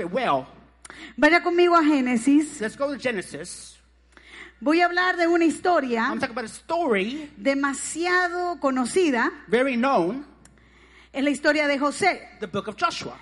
it well. Vaya conmigo a Génesis. Let's go to Genesis. Voy a hablar de una historia I'm talking about a story demasiado conocida. very known, Es la historia de José. the book of Joshua.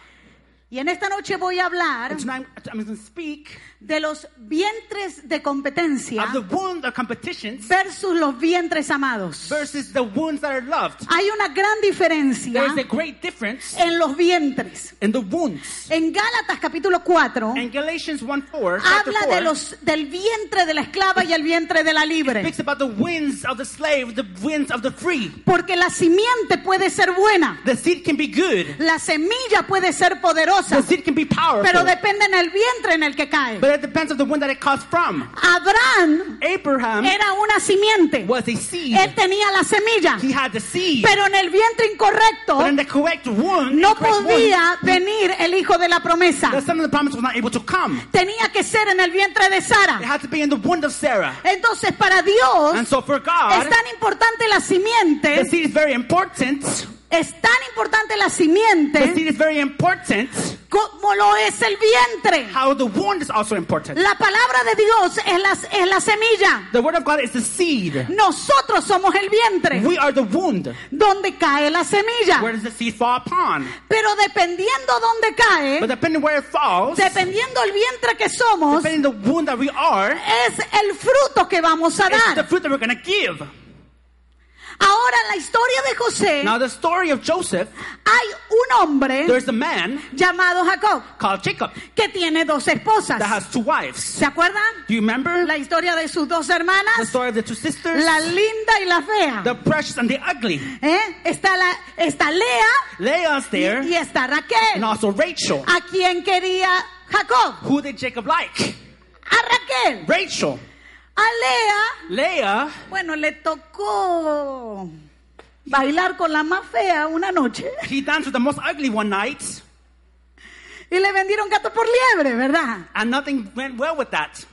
Y en esta noche voy a hablar And tonight I'm going to speak de los vientres de competencia of the wound of competitions versus los vientres amados. versus the wounds that are loved. Hay una gran diferencia There's a great difference en los vientres. in the wounds. En Gálatas capítulo 4 In Galatians 1 4, chapter habla 4 de los, del vientre de la esclava y el vientre de la libre. speaks about the winds of the slave, the winds of the free. Porque la simiente puede ser buena, The seed can be good. la semilla puede ser poderosa, The seed can be powerful. pero depende en el vientre en el que cae. But it depends on the one that it comes from. Abraham Abraham era una simiente. was a seed. Él tenía la semilla, He had the seed. pero en el vientre incorrecto But in the correct womb, no podía venir el hijo de la promesa. the son of the promise was not able to come. Tenía que ser en el vientre de It Sara. had to be in the womb of Sarah. Entonces, para Dios And so for es God, tan importante la the simiente, seed is very important. Es tan importante la simiente seed is very important. como lo es el vientre. How the wound is also important. La palabra de Dios es la, es la semilla. The word of God is the seed. Nosotros somos el vientre We are the wound. donde cae la semilla. Where does the seed fall upon? Pero dependiendo dónde cae, But depending where it falls, dependiendo el vientre que somos, depending the wound that we are, es el fruto que vamos a it's the dar. fruit that we're going to give. Ahora, en la historia de José, Now, the story of Joseph, hay un hombre there's a man llamado Jacob called Jacob que tiene dos that esposas. has two wives. ¿Se acuerdan? Do you remember La historia de sus dos the hermanas, story of the two sisters? la linda y la fea. The precious and the ugly. ¿Eh? Está, la, está Lea Leah's there, y está and Raquel. also Rachel. ¿A quién quería Jacob? Who did Jacob like? A Raquel. Rachel. A Lea, Leah, bueno, le tocó bailar con la más fea una noche he danced with the most ugly one night, y le vendieron gato por liebre, ¿verdad? and nothing went well with that.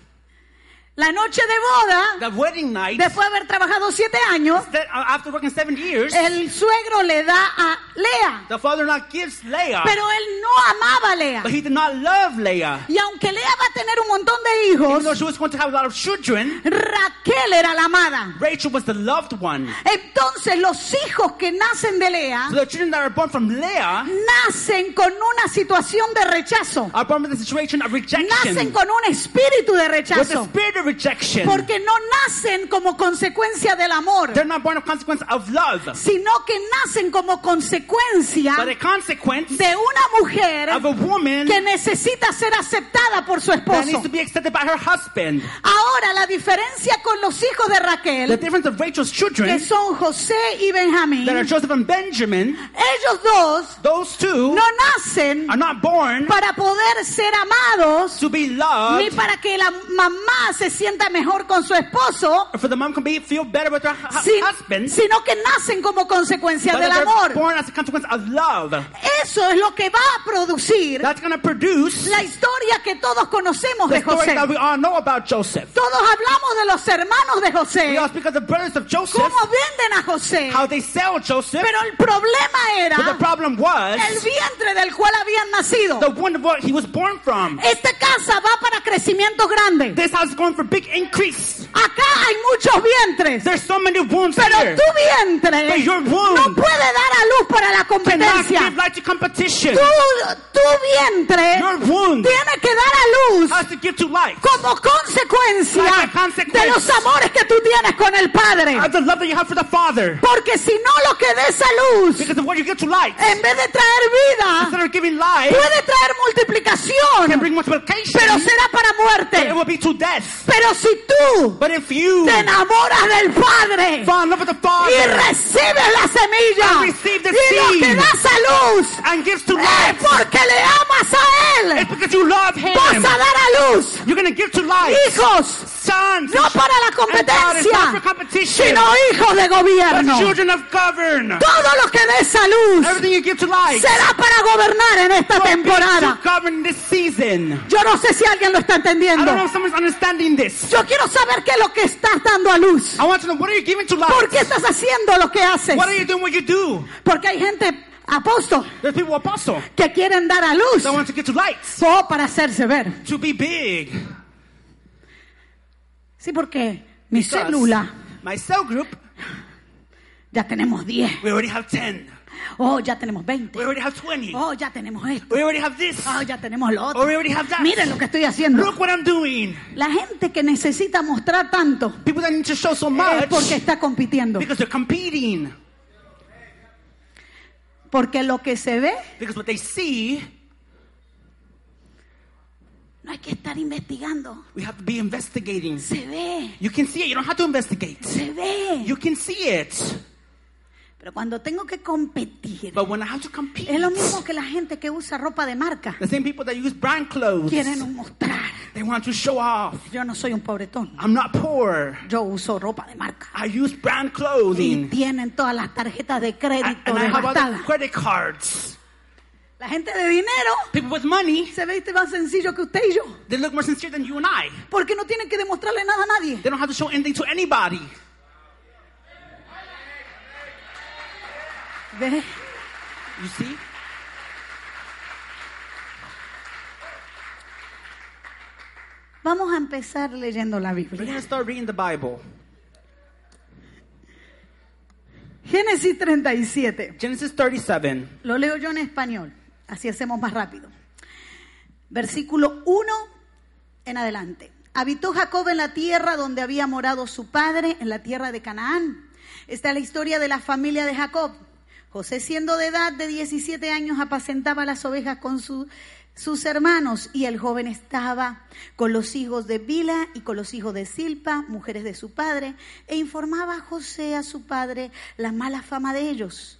La noche de boda, The wedding night, después de haber trabajado siete años, that- uh, after working seven years, el suegro le da a Lea, the father-in-law gives Leah, pero él no amaba a Lea. but he did not love Leah. Y aunque Lea va a tener un montón de hijos, she was going to have a lot of children, Raquel era la amada. Rachel was the loved one. Entonces los hijos que nacen de Lea So the children that are born from Leah nacen con una situación de rechazo. are born with a situation of rejection, Nacen con un espíritu de with the rechazo. spirit of rejection. Porque no nacen como consecuencia del amor, They're not born of consequence of love, sino que nacen como consecuencia but a consequence de una mujer of a woman que necesita ser aceptada por su that needs esposo. to be accepted by her husband. Ahora, la diferencia con los hijos de The Raquel, difference of Rachel's que children son José y Benjamín, that are Joseph and Benjamin, ellos dos those two no nacen are not born para poder ser amados to be ni loved, para que la mamá se sienta mejor con su esposo, or for the mom can be feel better with her hu- si- husband, sino que nacen como consecuencia but del amor. they're born as a consequence of love. Eso es lo que va a producir That's going to produce la historia que todos conocemos the de story José. that we all know about Joseph. Todos hablamos de los hermanos de We José, all speak of the brothers of Joseph, cómo venden a José. how they sell Joseph, Pero el problema but the era problem was el vientre del cual habían nacido. the one of what he was born from. Esta casa va para crecimiento grande. This house is going for big increase. Acá hay muchos vientres. There's so many wounds Pero here. tu vientre But your womb no puede dar a luz para la competencia. give life to competition. Tu, tu vientre Your wound tiene que dar a luz has to give to life. como consecuencia Like de los amores que tú tienes con el Padre. Of the love that you have for the Father. Porque si no lo que des a luz, Because of what you give to life. en vez de traer vida, Instead of giving life, puede traer can multiplicación, bring multiplication. pero será para But it muerte. will be to death. Pero si tú But if you te enamoras del Padre y recibes la semilla y lo que das a luz and gives to es porque le amas a Él. Vas a dar a luz You're going to give to life hijos, no para la competencia, sino hijos de gobierno. children of govern. Todo lo que des a luz Everything you give to life será para gobernar en esta temporada. Yo no sé si alguien lo está I don't know entendiendo. This. Yo quiero saber qué es lo que estás dando a luz. I want to know what are you giving to ¿Por life? qué estás haciendo lo que haces? What are you doing what you do? Porque hay gente, apóstol que quieren dar a luz that want to get to lights, o para hacerse ver. to be big. Sí, porque mi Because célula my cell group, ya tenemos 10. we already have 10. Oh, ya tenemos 20. We already have 20. Oh, ya tenemos esto. We already have this. Oh, ya tenemos lo otro. Or we already have that. Miren lo que estoy haciendo. Look what I'm doing. La gente que necesita mostrar tanto People that need to show so es much porque está compitiendo. because they're competing. Porque lo que se ve, Because what they see, no hay que estar investigando. we have to be investigating. Se ve, You can see it. You don't have to investigate. se ve. You can see it. Pero cuando tengo que competir, But when I have to compete, es lo mismo que la gente que usa ropa de marca. the same people that use brand clothes, Quieren mostrar. they want to show off. Yo no soy un pobretón. I'm not poor. Yo uso ropa de marca. I use brand Y clothing. tienen todas las tarjetas de And, crédito and I have other devastadas. credit cards. La gente de dinero People with money, se viste más sencillo que usted y yo. they look more sincere than you and I. Porque no tienen que demostrarle nada a nadie. They don't have to show anything to anybody. You see? Vamos a empezar leyendo la We're Biblia. going to start reading the Bible. Génesis 37. Genesis 37. Lo leo yo en español. Así hacemos más rápido. Versículo 1 en adelante. Habitó Jacob en la tierra donde había morado su padre, en la tierra de Canaán. Esta es la historia de la familia de Jacob. José, siendo de edad de 17 años, apacentaba las ovejas con su- sus hermanos y el joven estaba con los hijos de Bila y con los hijos de Silpa, mujeres de su padre, e informaba a José, a su padre, la mala fama de ellos.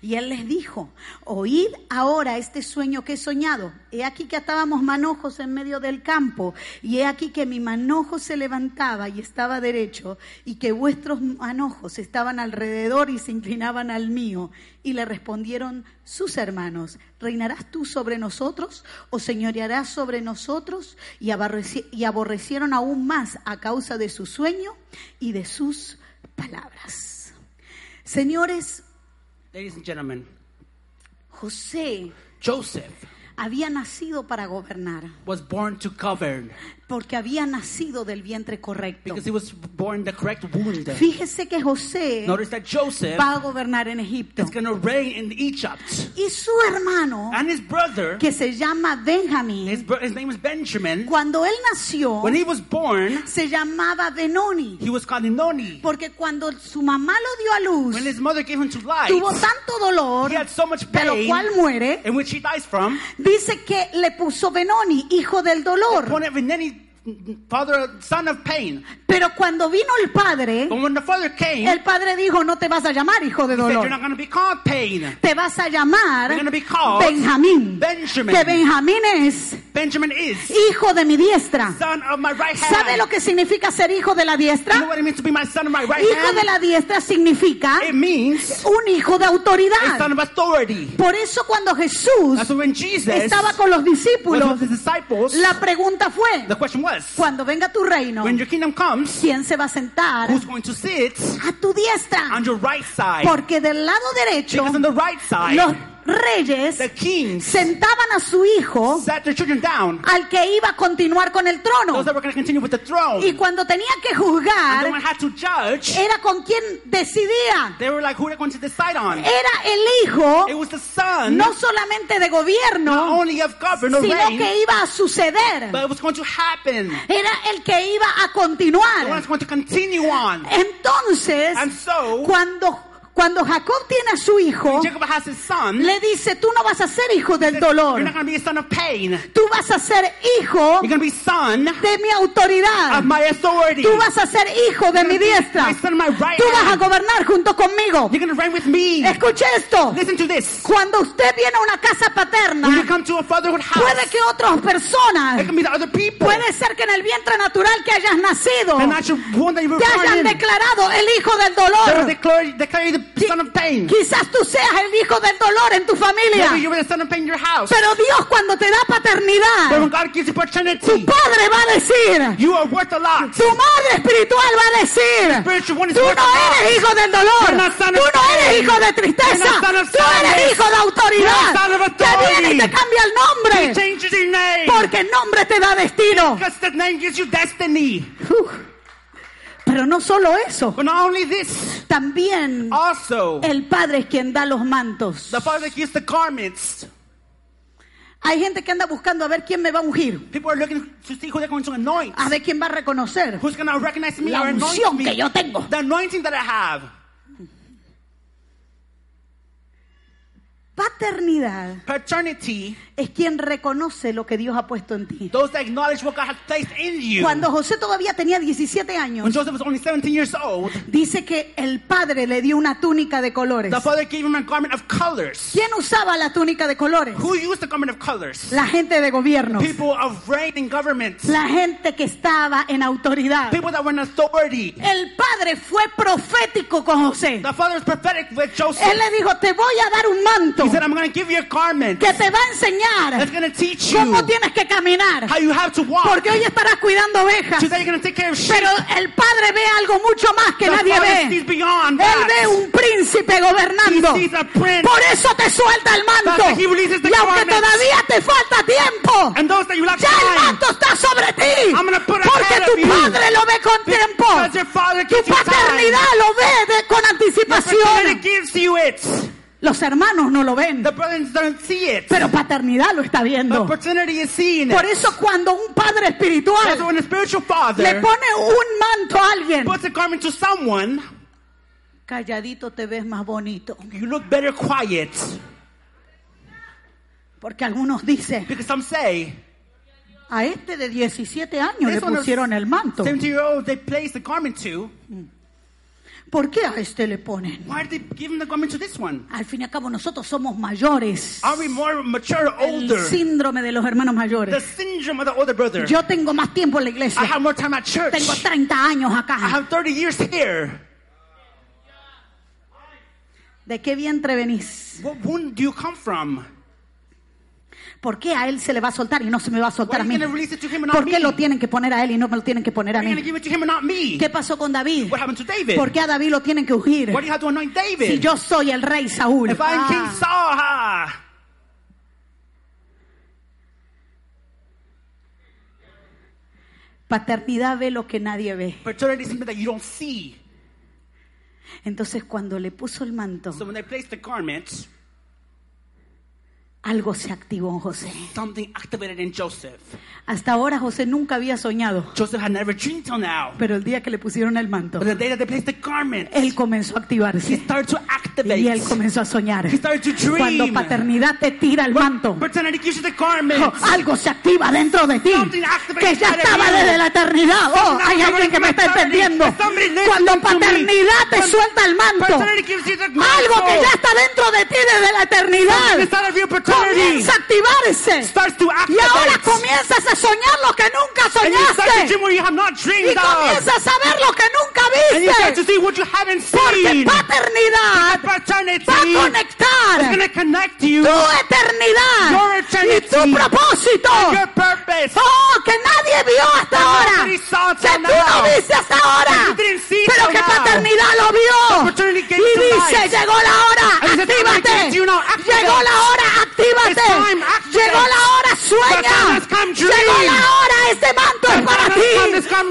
Y él les dijo, oíd ahora este sueño que he soñado. He aquí que atábamos manojos en medio del campo, y he aquí que mi manojo se levantaba y estaba derecho, y que vuestros manojos estaban alrededor y se inclinaban al mío. Y le respondieron sus hermanos, ¿reinarás tú sobre nosotros o señorearás sobre nosotros? Y, y aborrecieron aún más a causa de su sueño y de sus palabras. Señores, Ladies and gentlemen, José Joseph había nacido para gobernar, was born to govern porque había nacido del vientre correcto. because he was born the correct wound. Fíjese que José Notice that Joseph va a gobernar en Egipto is reign in Egypt. y su hermano, And his brother, que se llama Benjamín, his name is Benjamin. cuando él nació, When he was born, se llamaba Benoni, he was called porque cuando su mamá lo dio a luz, When his mother gave him to life, tuvo tanto dolor, he had so much de lo pain, cual muere, in which he dies from. Dice que le puso Benoni, hijo del dolor. Father, son of pain. Pero cuando vino el padre, But when the father came, el padre dijo, no te vas a llamar hijo de dolor. You're not going to be called pain. te vas a llamar You're gonna be called Benjamín. Benjamin. Que Benjamín es Benjamin is hijo de mi diestra. son of my right hand. ¿Sabe lo que significa ser hijo de la You know diestra? what it means to be my son of my right Hijo hand? de la diestra significa It means un hijo de a son autoridad. of authority. Por eso cuando Jesús That's why when Jesus estaba con los was with discípulos, his disciples, la pregunta fue, the question was, cuando venga tu reino, when your kingdom comes, ¿quién se va a sentar who's going to sit a tu diestra? on your right side? Porque del lado derecho, Because on the right side, los reyes the kings sentaban a su hijo sat their children down. al que iba a continuar con el trono. Those that were going to continue with the throne. Y cuando tenía que And then juzgar, when had to judge, era con quien decidía. they were like, who are they going to decide on? Era el hijo It was the son, no solamente de not gobierno, only of govern or sino reign, que iba a suceder. but it was going to happen. Era el que iba a The one continuar. that's going to continue on. Entonces, And so, cuando Cuando Jacob tiene a su hijo, Jacob has his son. le dice, tú no vas a ser hijo del dolor, You're not going to be a son of pain. tú vas a ser hijo be son de mi autoridad. of my authority. Tú vas a ser hijo de mi diestra. My son of my right Tú vas a gobernar junto conmigo. You're going to reign with me. Escuche esto. Listen to this. Cuando usted viene a una casa When you paterna, come to a fatherhood house, puede que otras personas, it can be the other people. puede ser que en el vientre natural que hayas nacido, The natural one that you were te hayan in. declarado el hijo del dolor. Son of pain. Quizás tú seas el hijo del dolor en tu familia. Maybe you were the son of pain in your house. Pero Dios cuando te da But paternidad, when God gives you tu paternity, padre va a decir, you are worth a lot. tu madre espiritual va a decir, tú no eres hijo del dolor, You're tú no eres hijo de You're tristeza, tú eres hijo de You're autoridad. Que viene y te cambia el He nombre, changes your name. porque el nombre te da destino. Because the name gives you destiny. Pero no solo eso, But not only this, también also, el padre es quien da los mantos. the father gives the garments. Hay gente que anda buscando a ver quién me va a ungir, People are looking to see who they're going to anoint. a ver quién va a reconocer Who's going to recognize me la or unción que me? yo tengo. The anointing that I have. Paternidad Paternity, es quien reconoce lo que Dios ha puesto en ti. those that acknowledge what God has placed in you. Cuando José todavía tenía 17 When años, Joseph was only 17 years old, dice que el padre le dio una túnica de colores. the father gave him a garment of colors. ¿Quién usaba la túnica de colores? Who used the garment of colors? La gente de gobierno, People of reign in government. la gente que estaba en autoridad. People that were in authority. El padre fue profético con José. The father was prophetic with Joseph. Él le dijo, te voy a dar un manto He said, I'm going to give you a garment que te va a that's enseñar cómo tienes que caminar. how you have to walk. Porque hoy estarás cuidando ovejas. Pero el padre ve algo mucho más que nadie ve. Él ve un príncipe gobernando. Por eso te suelta el manto. Y aunque todavía te falta tiempo, And those that you lack ya el manto está sobre ti. Porque tu padre lo ve con tiempo. Tu paternidad lo ve con anticipación. Los hermanos no lo ven, The brothers don't see it. pero paternidad lo está The viendo. paternity is seeing Por it. eso cuando un padre espiritual when a spiritual le father pone un manto a alguien, puts a garment to someone, calladito te ves más bonito. you look better quiet. Porque algunos dicen, Because some say, a este de 17 años le pusieron el manto. 70 year old they the garment to. ¿Por qué a este le ponen? Why did they him the garment to this one? Al fin y al cabo nosotros somos mayores. Are we more mature or El older? síndrome de los hermanos The mayores. syndrome of the older brother. Yo tengo más tiempo en la I iglesia. have more time at church. Tengo 30 años I acá. have 30 years here. ¿De qué vientre venís? What womb do you come from? ¿Por qué a él se le va a soltar y no se me va a soltar a mí? ¿Por qué lo tienen que poner a él y no me lo tienen que poner a mí? ¿Qué pasó con David? ¿Por qué a David lo tienen que ungir? Si yo soy el rey Saúl. Ah. Paternidad ve lo que nadie ve. Entonces cuando le puso el manto, So when they placed the garment, algo se activó en José. something activated in Joseph. Hasta ahora José nunca había soñado, Joseph had never dreamed till now. pero el día que le pusieron el manto, But the day that they placed the garment, él comenzó a he activarse started to activate. y él comenzó a soñar. He started to dream. Cuando paternidad te tira el manto, Paternity gives you the garment. oh, algo se activa dentro de ti que ya estaba desde la eternidad. Oh, hay alguien que me está entendiendo. Cuando paternidad te suelta el manto, algo que ya está dentro de ti desde la eternidad Comienza a activarse. starts to Y ahora comienzas a soñar lo que nunca soñaste. Y comienzas a ver lo que nunca viste. see what you haven't Porque paternidad va a conectar to connect you. tu eternidad y tu propósito. Your purpose. Oh, que nadie vio hasta ahora. Que tú no viste hasta ahora. Pero que paternidad lo vio. Y dice, llegó la hora, And he said, "I'm gonna give it to you now. actívate. Llegó la hora, actívate. Activate. Llegó la hora, sueña. Llegó la hora, este manto es para ti.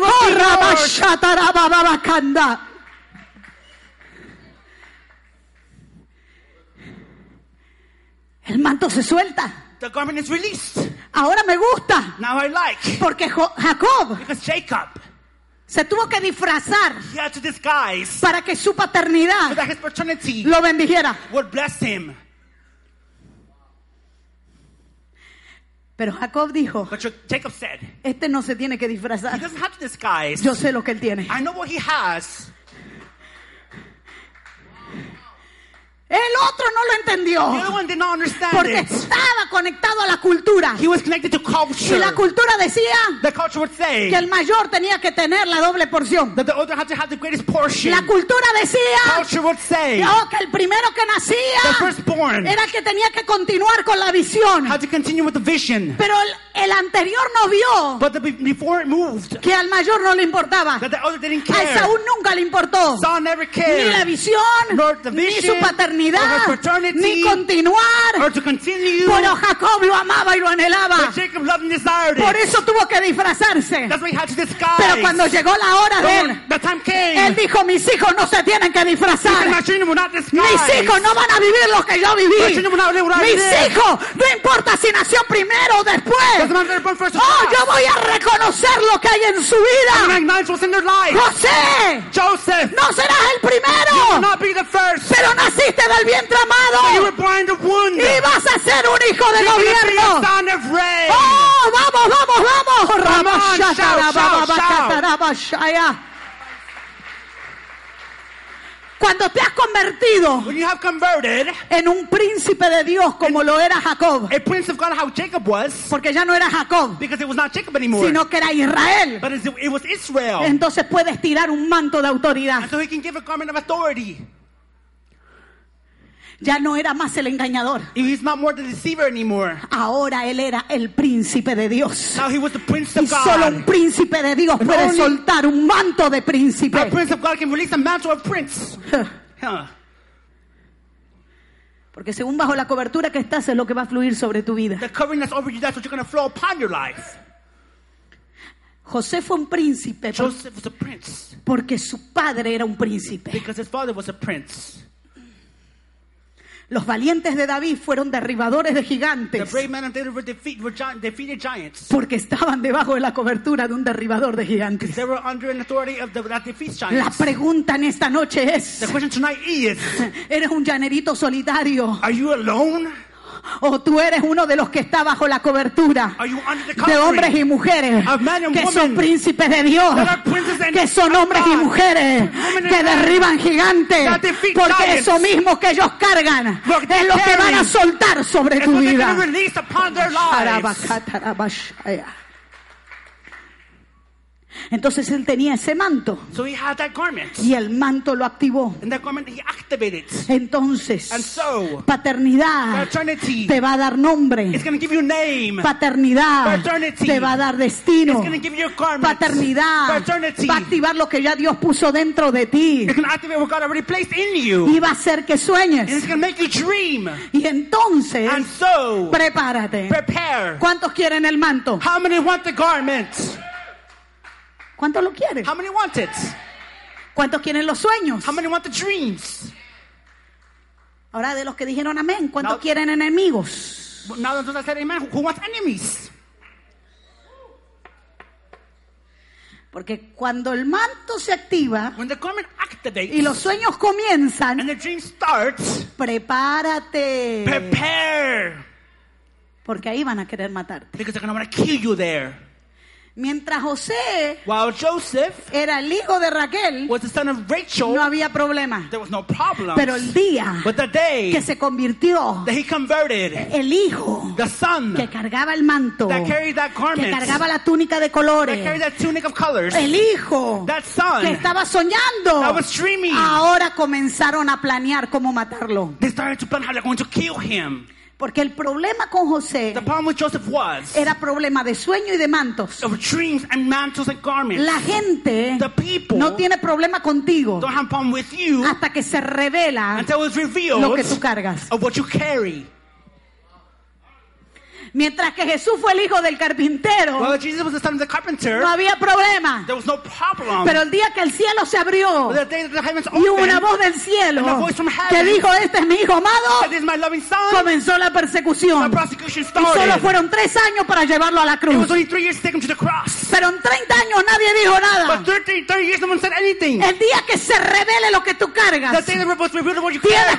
Oh. El manto se suelta. The garment is released. Ahora me gusta. Now I like. Porque Jo- Jacob Because Jacob, Se tuvo que disfrazar He had to disguise para que su so paternidad that his paternity lo bendijera. would bless him. Pero Jacob dijo, But Jacob said, este no se tiene que he disfrazar. doesn't have to disguise. Yo sé lo que él tiene. I know what he has. El otro no lo The other entendió one did not understand porque it. estaba conectado a la cultura. He was connected to Y culture. la cultura decía The culture would say que el mayor tenía que tener la doble porción. that the other had to have the greatest portion. La cultura decía Culture would say oh, que el primero que the nacía firstborn era el que tenía que continuar con la visión. had to continue with the vision. Pero el, el anterior no vio But the, before it moved, que al mayor no le importaba. that the other didn't A care. Esaú nunca le importó. Saul never Ni la visión, Nor the ni su paternidad, paternity, ni continuar. Pero Jacob lo amaba y lo anhelaba. Por eso tuvo que disfrazarse. That's why he had to disguise. Pero cuando llegó la hora de But él, when the time came, él dijo, mis hijos no se tienen que disfrazar. Mis hijos no van a vivir lo que yo viví. Mis hijos, no importa si nació primero o después. Oh, yo voy a reconocer lo que hay en su vida. José, Joseph, no serás el primero, pero naciste del vientre amado y vas a ser un hijo de gobierno. ¡Oh, vamos, vamos, vamos! Shout, shout. Cuando te has convertido When you have converted, en un príncipe de Dios como lo era Jacob, a prince of God, how Jacob was, porque ya no era Jacob, because it was not Jacob anymore, sino que era Israel, but it was Israel. entonces puedes tirar un manto de autoridad. And so he can give a garment of authority. Ya no era más el engañador. He's not more the deceiver anymore. Ahora él era el príncipe de Dios. Now he was the prince Y of solo un God. príncipe de Dios puede soltar un manto de The príncipe. prince of God can release a mantle of prince. Huh. Porque según bajo la cobertura que estás es lo que va a fluir sobre tu vida. The covering that's over you, that's what you're going to flow upon your life. José fue un príncipe Joseph was a prince porque su padre era un príncipe. because his father was a prince. Los valientes de David fueron derribadores de The gigantes brave men of David were, defeat, were gi- defeated giants. porque estaban debajo de la cobertura de un derribador de gigantes. They were under an authority of the, that defeats La pregunta en esta noche es, The question tonight is, ¿eres un llanerito solitario are you alone? O tú eres uno de los que está bajo la cobertura? De hombres y mujeres que son príncipes de Dios, que son hombres y mujeres que derriban gigantes, porque eso mismo que ellos cargan es lo que van a soltar sobre tu vida. going to release upon their lives. Arabacatarabashaya. Entonces él tenía ese manto So he had that garment. y el manto lo activó. And that garment he activated. Entonces, And so, paternidad te va a dar nombre. to give you name. Paternidad Paternity. te va a dar destino. It's give you garment. Paternidad Paternity. va a activar lo que ya Dios puso dentro de ti It's y va a hacer que And sueñes. it's make you dream. Y entonces, And so, prepárate. prepare. ¿Cuántos quieren el manto? How many want the garment? ¿Cuántos lo quieren? How many want it? ¿Cuántos quieren los sueños? How many want the dreams? Ahora de los que dijeron amén, ¿cuántos No. quieren enemigos? Now that I said amen, who wants enemies? Porque cuando el manto se activa When the activates y los sueños comienzan, and the dream starts, prepárate. prepare. Porque ahí van a querer matarte. Because they're to kill you there. Mientras José While Joseph era el hijo de Raquel, was the son of Rachel, no había problema. there was no problem. Pero el día But the day que se convirtió that he converted, el hijo the son que cargaba el manto, that carried that que garment, cargaba la túnica de that carried colores, that tunic of colors, el hijo that son que estaba soñando, that was dreaming, ahora comenzaron a planear cómo matarlo. they started to plan how they're going to kill him. Porque el problema con José The problem with Joseph was era problema de sueño y de mantos. of dreams and mantles and garments. La gente The people no tiene problema contigo don't have problem with you hasta que se revela until it's revealed lo que tú cargas. of what you carry. Mientras que Jesús fue el hijo del carpintero, Well, Jesus was the son of the carpenter. no había problema. There was no problem. Pero el día que el cielo se abrió But the day that the heavens y hubo una voz del cielo And a voice from heaven que dijo, este es mi hijo amado, that is my loving son, comenzó la the persecución. Y solo fueron tres años para llevarlo a la It cruz. was only three years to take him to the cross. Pero en 30 años nadie dijo nada. But 30, 30 years, no one said anything. El día que se revele lo que tú The cargas, day that tienes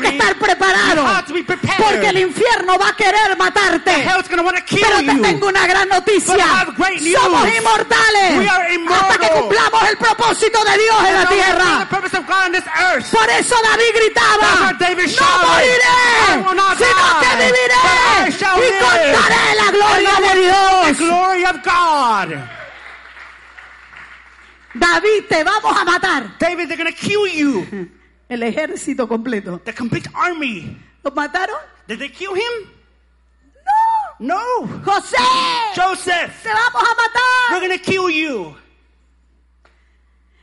que estar preparado. you have to be prepared. Porque el infierno va a querer matarte. hell's gonna want to kill Pero te you. tengo una gran noticia. Somos inmortales. We are immortal. Hasta que cumplamos el propósito de Dios en la tierra. Por eso David gritaba, David no moriré, sino que viviré y contaré la gloria And de Dios. The glory of God. David, te vamos a matar. David, they're gonna kill you. El ejército completo. The complete army. ¿Los mataron? Did they kill him? No. José, Joseph, te vamos a we're matar. gonna kill you.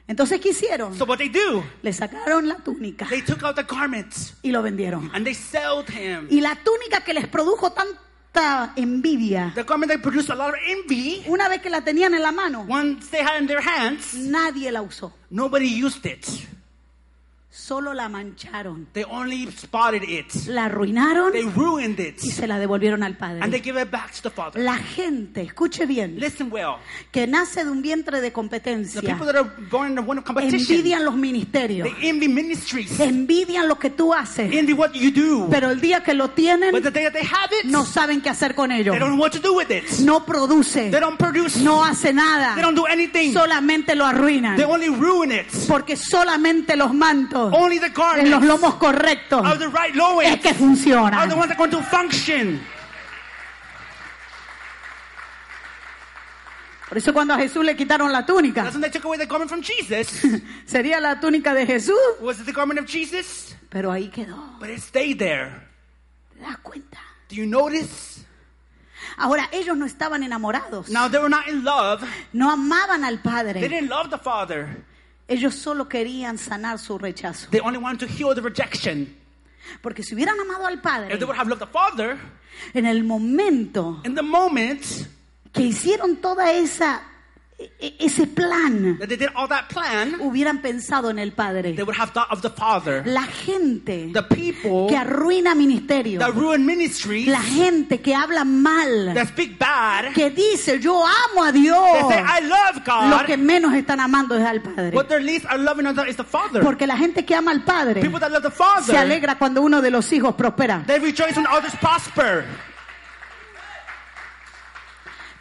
Entonces, ¿qué hicieron? So what they do, Le sacaron la túnica they took out the garments y lo vendieron. and they sold him. Y la túnica que les produjo tanta envidia, The garment that produced a lot of envy, una vez que la tenían en la mano, once they had in their hands, nadie la usó. nobody used it. Solo la mancharon. They only spotted it. La arruinaron They ruined it. y se la devolvieron al And they Padre. give it back to the Father. La gente, escuche bien, Listen well. que nace de un vientre de The competencia, people that are born in the one of competition, envidian los ministerios, they envy ministries, envidian lo que tú haces, envy what you do. pero el día que lo tienen, But the day that they have it, no saben qué hacer con ello. they don't know what to do with it. No produce, They don't produce. no hace They nada, don't do anything. solamente lo arruinan. They only ruin it. Porque solamente los mantos Only the en los lomos correctos of the right es que are the funcionan. ones that are going to function. Por eso cuando a Jesús le quitaron la túnica, That's when they took away the garment from Jesus. sería la túnica de Jesús, Was it the garment of Jesus? pero ahí quedó. But it stayed there. ¿Te das cuenta? Do you notice? Ahora, ellos no estaban enamorados, Now they were not in love. no amaban al They Padre. didn't love the Father. Ellos solo querían sanar su rechazo. They only wanted to heal the rejection. Porque si hubieran amado al Padre, If they would have loved the Father, en el momento in the moment que hicieron toda esa e- e- ese plan, that they did all that plan, hubieran pensado en el Padre. they would have thought of the Father. La gente The people que arruina ministerio, that ruin ministries, la gente que habla mal, that speak bad, que dice yo amo a they Dios, say, I love lo God. que menos están amando es al Padre. What least are loving is the Father. Porque la gente que ama al Padre People that love the se Father, alegra cuando uno de los hijos prospera. they rejoice when others prosper.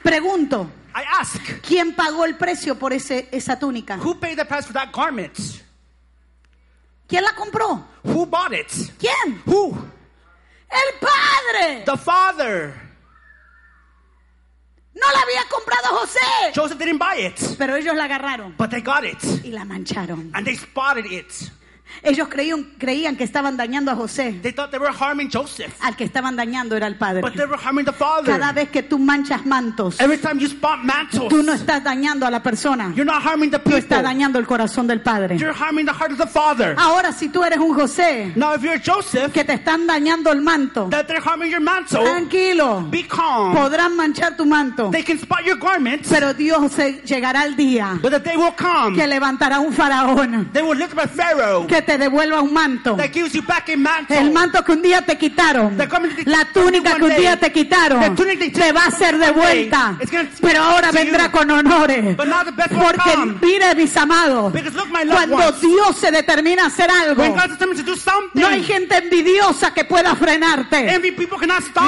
Pregunto, I ask, ¿quién pagó el precio por ese, esa túnica? who paid the price for that garment? ¿Quién la compró? Who bought it? ¿Quién? Who? El Padre. The Father. No la había comprado José. Joseph didn't buy it, Pero ellos la agarraron but they got it. y la mancharon. And they spotted it. Ellos creían, creían que estaban dañando a José. They thought they were harming Joseph, Al que estaban dañando era el Padre. but they were harming the Cada Father. vez que tú manchas mantos, Every time you spot mantles, tú no estás dañando a la persona. you're not harming the Tú people. estás dañando el corazón del Padre. You're harming the heart of the Father. Ahora, si tú eres un José Now, if you're Joseph, que te están dañando el manto, that they're harming your mantle, tranquilo, be calm. podrán manchar tu manto, They can spot your garments, pero Dios llegará el día but the day will come. que levantará un faraón They will lift up a Pharaoh que te devuelva un manto. that gives you back a mantle. El manto que un día te quitaron, The la túnica que un día te quitaron, te va a ser devuelta, pero ahora vendrá con honores. Porque mire, mis amados, cuando Dios se determina a hacer algo, no hay gente envidiosa que pueda frenarte.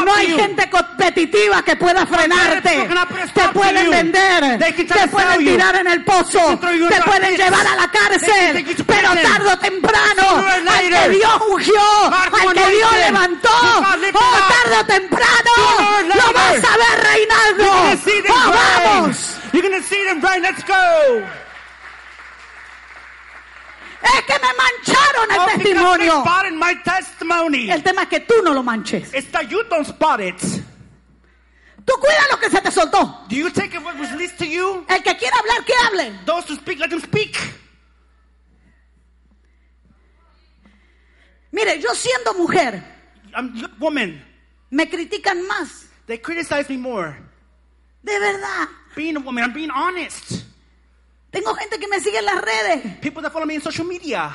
No hay gente competitiva que pueda frenarte. Te pueden vender, te pueden tirar en el pozo, te pueden llevar a la cárcel, pero tarde o temprano, Or al que. Dios ungió, al que Dios levantó, oh, tarde o temprano, lo vas a ver You're reinando. gonna see them ¡Oh, vamos! You're gonna see them reign. Let's go. Es que me mancharon el Oh, testimonio. my testimony. El tema es que tú no lo manches. It's that you don't spot it. Tú cuida lo que se te soltó. Do you take it what was released to you? El que quiera hablar, que hable. Those who speak, let them speak. Mire, yo siendo mujer, I'm woman. me critican más. They criticize me more. De verdad. Being a woman, I'm being honest. Tengo gente que me sigue en las redes. People that follow me in social media.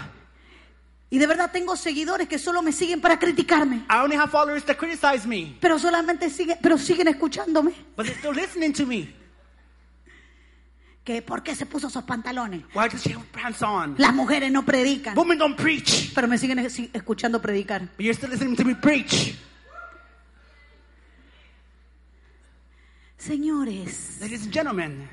Y de verdad tengo seguidores que solo me siguen para criticarme. I only have followers that criticize me, Pero solamente siguen, pero siguen escuchándome. but they're still listening to me. Que por qué se puso esos pantalones. Why does she have pants on? Las mujeres no predican. Women don't preach, Pero me siguen es- escuchando predicar. but you're still listening to me preach. Señores, Ladies and gentlemen,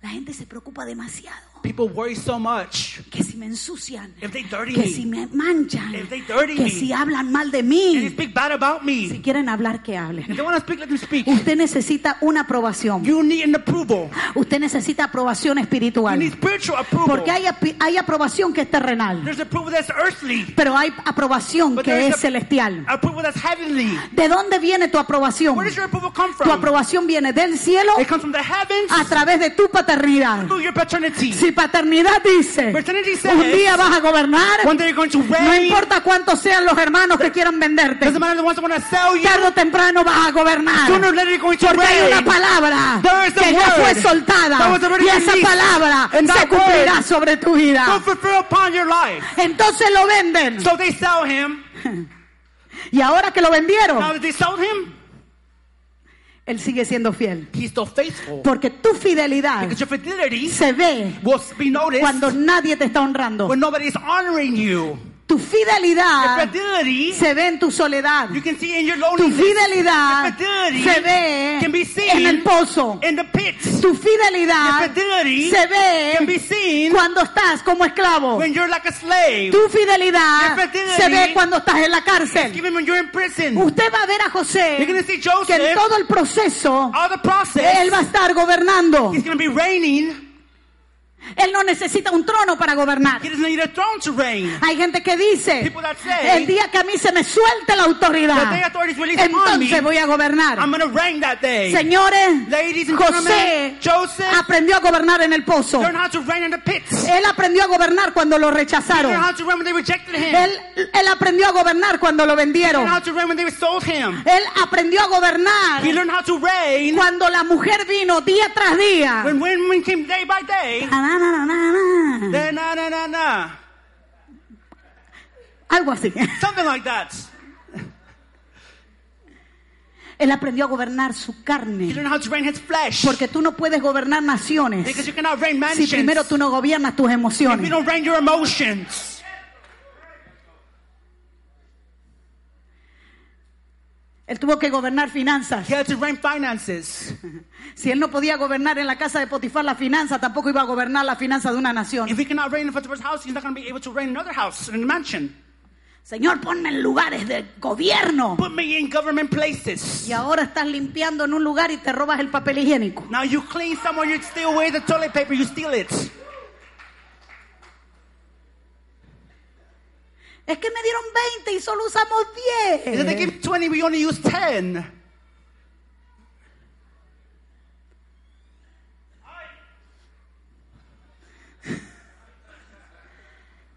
la gente se preocupa demasiado. People worry so much. Que si me ensucian, If they dirty que me, si me manchan, If they dirty que me. si hablan mal de they mí. speak bad about Si quieren hablar, que If hablen. they want to speak, let them speak. Usted necesita una aprobación. You need an approval. Usted necesita aprobación You espiritual. need spiritual approval. Porque hay, hay aprobación que es terrenal, There's approval that's earthly, pero hay aprobación but que es a- celestial. approval that's heavenly. ¿De dónde viene tu aprobación? Where does your approval come Tu from? aprobación viene del cielo It comes from the heavens a través de tu paternidad. through your paternity. Si paternidad dice, says, un día vas a gobernar, no importa cuántos sean los hermanos que quieran venderte, tarde o temprano vas a gobernar. Porque hay una palabra que ya fue soltada y esa palabra se cumplirá sobre tu vida. Entonces lo venden. So they sell him. Y ahora que lo Now vendieron, that they sold him, él sigue siendo fiel. he's still faithful. Porque tu fidelidad Because your fidelity se ve will be noticed cuando nadie te está honrando. when nobody is honoring you. Tu fidelidad se ve en tu soledad. you can see in your Tu fidelidad se ve can be seen en el pozo. in the pits. Tu fidelidad se can be ve seen cuando estás como esclavo. when you're like a slave. Tu fidelidad se ve cuando estás en la cárcel. Even when you're in prison. Usted va a ver a José que en todo el proceso él va a estar gobernando. he's going to be reigning. Él no necesita un trono para gobernar. He doesn't need a throne to reign. Hay gente que dice, People that say, el día que a mí se me suelte la autoridad, me, entonces voy a gobernar. I'm reign that day. Señores, Ladies and José Joseph aprendió a gobernar en el pozo. learned how to reign in the pits. Él aprendió a gobernar cuando lo rechazaron. learned how to reign when they rejected him. Él, él aprendió a gobernar cuando lo vendieron. learned how to reign when they sold him. Él aprendió a gobernar He learned how to reign cuando la mujer vino día tras día. when women came day by day. Na, na, na. Then, na, na, na, na. Algo así. Something like that. Él aprendió a gobernar su He carne. learned how to reign his flesh. Porque tú no puedes gobernar naciones Because you cannot reign si primero tú no gobiernas tus if you emociones. don't reign your emotions. Él tuvo que gobernar finanzas. He had to reign finances. Si él no podía gobernar en la casa de Potifar la finanza, tampoco iba a gobernar la finanza de una nación. If he cannot reign in Potiphar's house, he's not going to be able to reign in another house, in a mansion. Señor, ponme en lugares de gobierno. Put me in government places. Y ahora estás limpiando en un lugar y te robas el papel higiénico. Now you clean somewhere, you steal away the toilet paper, you steal it. Es que me dieron 20 y solo usamos And then they 10. give 20, we only use 10.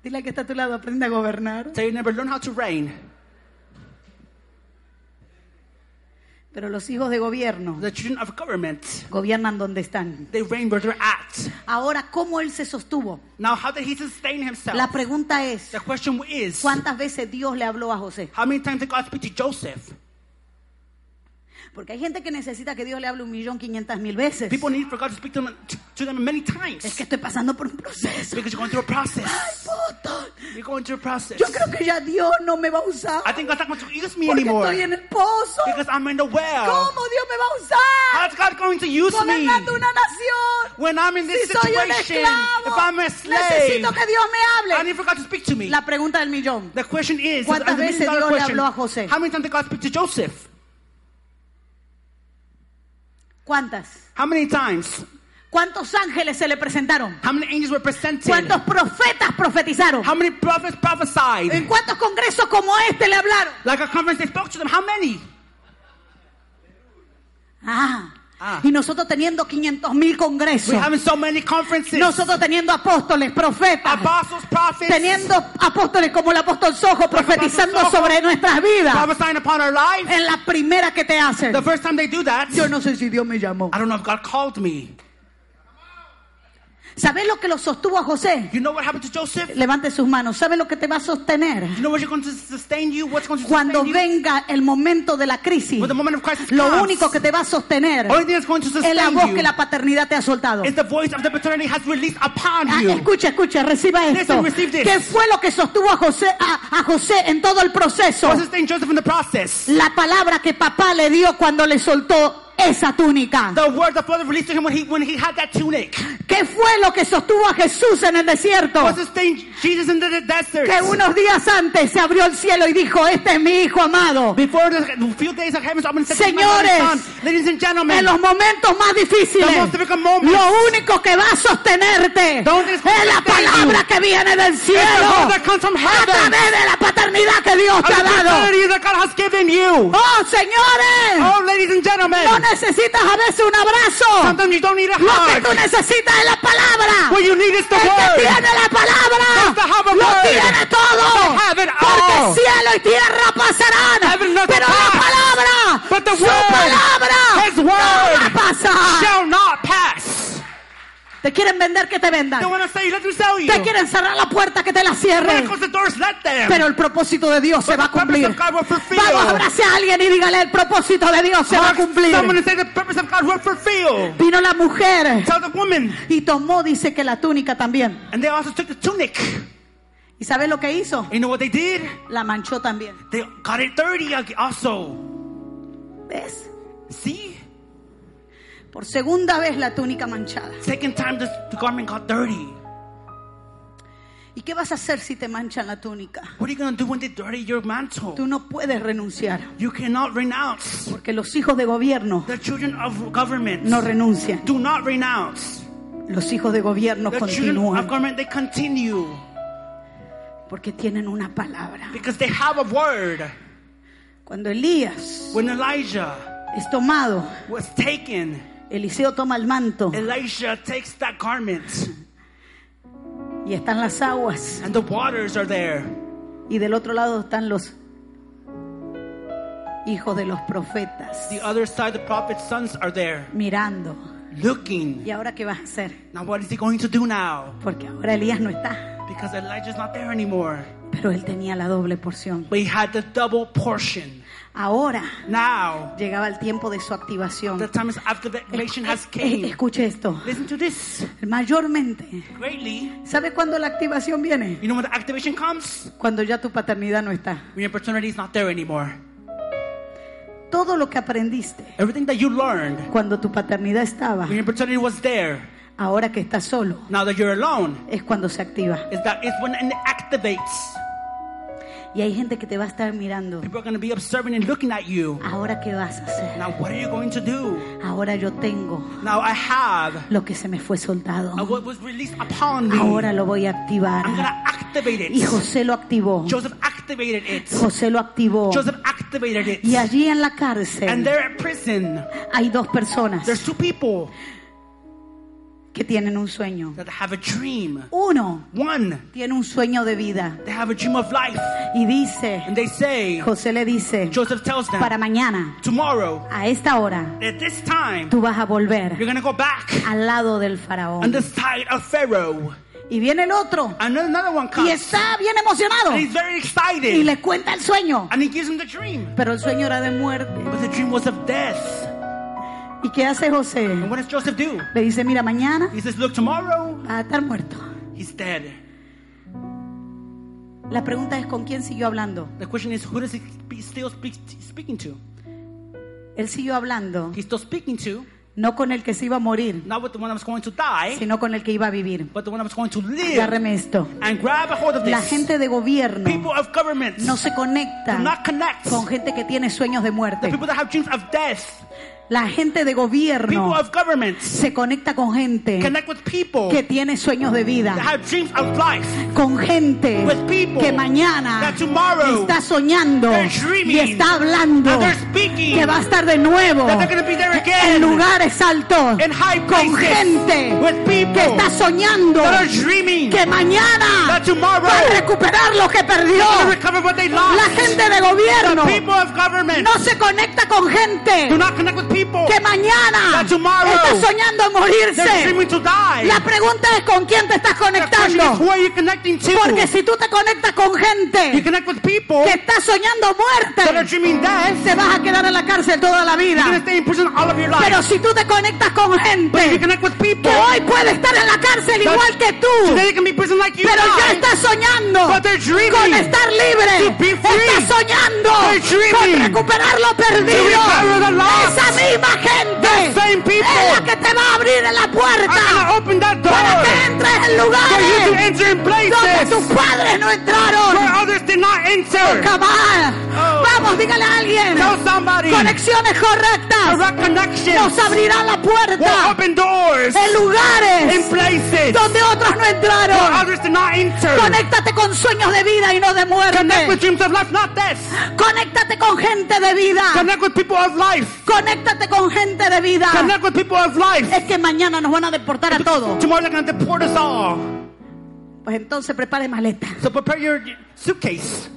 Dile que está a tu lado, aprende a gobernar. You never learn how to reign. Pero los hijos de gobierno The children of government, gobiernan donde están. they reign where they're at. Ahora, ¿cómo él se sostuvo? Now, how did he sustain himself? La pregunta es, The question is, ¿cuántas veces Dios le habló a José? how many times did God speak to Joseph? Porque hay gente que necesita que Dios le hable un millón quinientas mil veces. People need for God to speak to them, to, to them many times. Es que estoy pasando por un proceso. Because you're going through a process. Puto, You're going through a process. Yo creo que ya Dios no me va a usar. I think God's not going to use me Porque anymore. estoy en el pozo. Because I'm in the well. ¿Cómo Dios me va a usar? How's God going to use me? Una nación. When I'm in this Si soy un situation, esclavo, if I'm a slave, necesito que Dios me I hable. need for God to speak to me. La pregunta del millón. The question is, ¿Cuántas veces Dios le habló a José? How many times did God speak to Joseph? ¿Cuántas? How many times? ¿Cuántos ángeles se le presentaron? How many angels were presented? ¿Cuántos profetas profetizaron? How many prophets prophesied? ¿En cuántos congresos como este le hablaron? Like a conference, they spoke to them. How many? Ah. Ah. Y nosotros teniendo 500 mil congresos. We're having so many conferences. Nosotros teniendo apóstoles, profetas. Apostles, prophets, Teniendo apóstoles como el apóstol Sojo profetizando Sojo. sobre nuestras vidas. upon our life. En la primera que te hacen. The first time they do that, Yo no sé si Dios me llamó. I don't know if God called me. ¿Sabes lo que lo sostuvo a José? You know what happened to Joseph? Levante sus manos. ¿Sabe lo que te va a sostener? You know what's going to sustain you? What's going to Cuando sustain you? venga el momento de la crisis, When the moment of crisis lo comes, único que te va a sostener only thing that's going to es la voz you que la paternidad te ha soltado. is the voice of the paternity has released upon Ah, you. escucha, escucha, reciba esto. Listen, receive this. ¿Qué fue lo que sostuvo a José, a, a José en todo el proceso? What sustained Joseph in the process? La palabra que papá le dio cuando le soltó esa túnica. The word the Father released to him when he when he had that tunic. ¿Qué fue lo que sostuvo a Jesús en el desierto? What sustained Jesus in the desert? Que unos días antes se abrió el cielo y dijo, este es mi hijo amado. Before the few days of heaven's open, said, Señores, "My son, ladies and gentlemen, En los momentos más difíciles, The most difficult moments. lo único que va a sostenerte es la palabra you que viene del cielo word that comes from a heaven. través de la paternidad que Dios te ha dado. paternity that God has given you. Oh, señores, Oh, ladies and gentlemen, no necesitas a veces un abrazo. sometimes you don't need a Lo que tú hug. necesitas es la palabra. What you need is the El que tiene la palabra have a lo word. tiene todo. To have it Porque all. cielo y tierra pasarán, pero will la pass. palabra, But the su word, palabra, His no va a word, pasar. shall not pass. Te quieren vender que te vendan. say. Te quieren cerrar la puerta que te la cierren. doors. Pero el propósito de Dios se But va a cumplir. Vamos, abrace a alguien y dígale el propósito de Dios se va a cumplir. Vino la mujer Tell the woman. y tomó, dice que la túnica también. And they also took the tunic. ¿Y sabe lo que hizo? You know what they did? La manchó también. They got it dirty also. ¿Ves? See? Por segunda vez la túnica manchada. Second time this, the garment got dirty. ¿Y qué vas a hacer si te manchan la túnica? What are you going to do when they dirty your mantle? Tú no puedes renunciar. You cannot renounce. Porque los hijos de gobierno The children of government no renuncian. do not renounce. Los hijos de gobierno The children of continúan. government, they continue. Porque tienen una palabra. Because they have a word. Cuando Elías When Elijah es tomado, was taken, Eliseo toma el manto Elisha takes that garment. y están las aguas. And the waters are there. Y del otro lado están los hijos de los profetas The other side, the prophet's sons are there. mirando. Looking. ¿Y ahora qué vas a hacer? Now what is he going to do now? Porque ahora Elías no está, Because Elijah's not there anymore. pero él tenía la doble porción. But he had the double portion. Ahora Now, llegaba el tiempo de su activación. the time is after the activation has came. Escuche esto. Listen to this. Mayormente, Greatly. ¿sabe cuándo la activación viene? You know when the activation comes? Cuando ya tu paternidad no está. When your paternity is not there anymore. Todo lo que aprendiste Everything that you learned cuando tu paternidad estaba, when your paternity was there, ahora que estás solo, now that you're alone, es cuando se activa. is that is when it activates. Y hay gente que te va a estar mirando. People are going to be observing and looking at you. Ahora qué vas a hacer? Now, what are you going to do? Ahora yo tengo Now, I have lo que se me fue soltado. what was released upon me. Ahora lo voy a activar. I'm going to activate Y it. José lo activó. Joseph activated it. José lo activó. Joseph activated it. Y allí en la And cárcel there at prison, hay dos personas there's two people que tienen un sueño. that have a dream. Uno One, tiene un sueño de vida they have a dream of life. y dice, And they say, José le dice, Joseph tells them, para mañana, tomorrow, a esta hora, at this time, tú vas a volver you're go back al lado del on faraón. the side of Pharaoh. Y viene el otro one y comes. está bien emocionado And he's very y excited. le cuenta el sueño. And he gives him the dream. Pero el sueño era de muerte. But the dream was of death. ¿Y qué hace José? And what does Joseph do? Le dice, mira, mañana He says, look, tomorrow, va a estar muerto. he's dead. La pregunta es, ¿con quién siguió hablando? The question is, who does he still speak, speaking to? Él siguió hablando He's still speaking to, no con el que se iba a morir, not with the one that was going to die, sino con el que iba a vivir. but the one that was going to live. Agárreme esto. And grab a hold of La this. gente de gobierno People of government no se do conecta not connect. con gente que tiene sueños de The muerte. people that have dreams of death. La gente de People gobierno of government se conecta con gente connect with people que tiene sueños de that vida. have dreams of life. Con gente With people que mañana that tomorrow está soñando they're y dreaming está hablando and they're speaking que va a estar de nuevo that they're be there en again lugares altos in high con places gente with people que está soñando that are dreaming que mañana that tomorrow va a recuperar lo que perdió. to recover what they La gente de gobierno People of government no se conecta con gente do not connect with people que mañana está soñando en morirse. La pregunta es con quién te estás conectando. who are you connecting to? Porque si tú te conectas con gente que está soñando muerte, te vas a quedar en la cárcel toda la vida. Pero si tú te conectas con gente que hoy puede estar en la cárcel igual que tú, like pero ya está soñando con estar libre, está soñando con recuperar lo perdido. Esa misma gente The same people. es la que te va a abrir la puerta open that door para que entres en you lugares enter in donde tus padres no where entraron. others did not enter. Cabal. Oh. Vamos, dígale a alguien. Tell somebody Conexiones correctas nos abrirán la puerta open doors en in lugares places donde otros no where entraron. others did not enter. Conéctate con sueños de vida y no de Connect with muerte. dreams of life, not this. Conéctate con gente de vida. Connect with people of life. Conéctate con gente de vida. Connect with people of life. Es que mañana nos van a deportar a todos. Tomorrow they're going to deport us all. Pues entonces prepare maleta. So prepare your suitcase.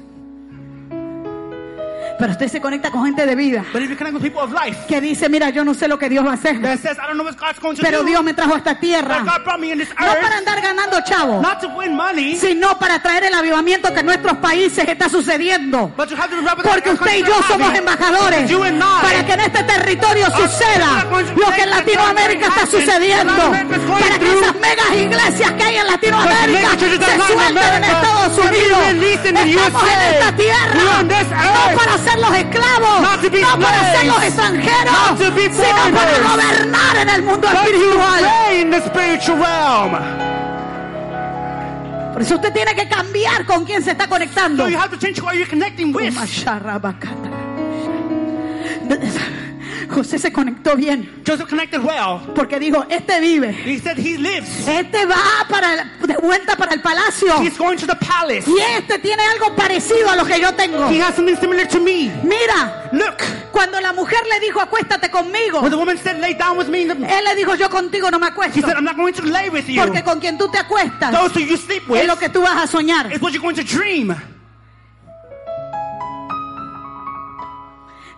Pero usted se conecta con gente de vida. But if you connect with people of life. Que dice, mira, yo no sé lo que Dios va a hacer, that says, I don't know what God's going to pero do, Dios me trajo a esta tierra. God brought me in this No para andar ganando chavos, not to win money, sino para traer el avivamiento que en nuestros países está sucediendo. but have Porque usted y yo somos embajadores. You and I. para que en este territorio suceda lo que en Latinoamérica está sucediendo. Para que esas megas iglesias que hay en Latinoamérica se suelten en Estados Unidos. Estamos en esta tierra. No para ser los esclavos, Not to be no para ser los extranjeros, sino para gobernar en el mundo espiritual. Por eso usted tiene que cambiar con quién se está conectando. So you have to change who connecting with. José se conectó bien Joseph connected well. porque dijo, este vive, He said he lives. este va para de vuelta para el palacio He's going to the palace. y este tiene algo parecido a lo que yo tengo. He has something similar to me. Mira, Look, cuando la mujer le dijo, acuéstate conmigo, when the woman said, lay down with me, él le dijo, yo contigo no me he acuesto, said, I'm not going to lay with you. porque con quien tú te acuestas Those who you sleep with es lo que tú vas a soñar. is what you're going to dream.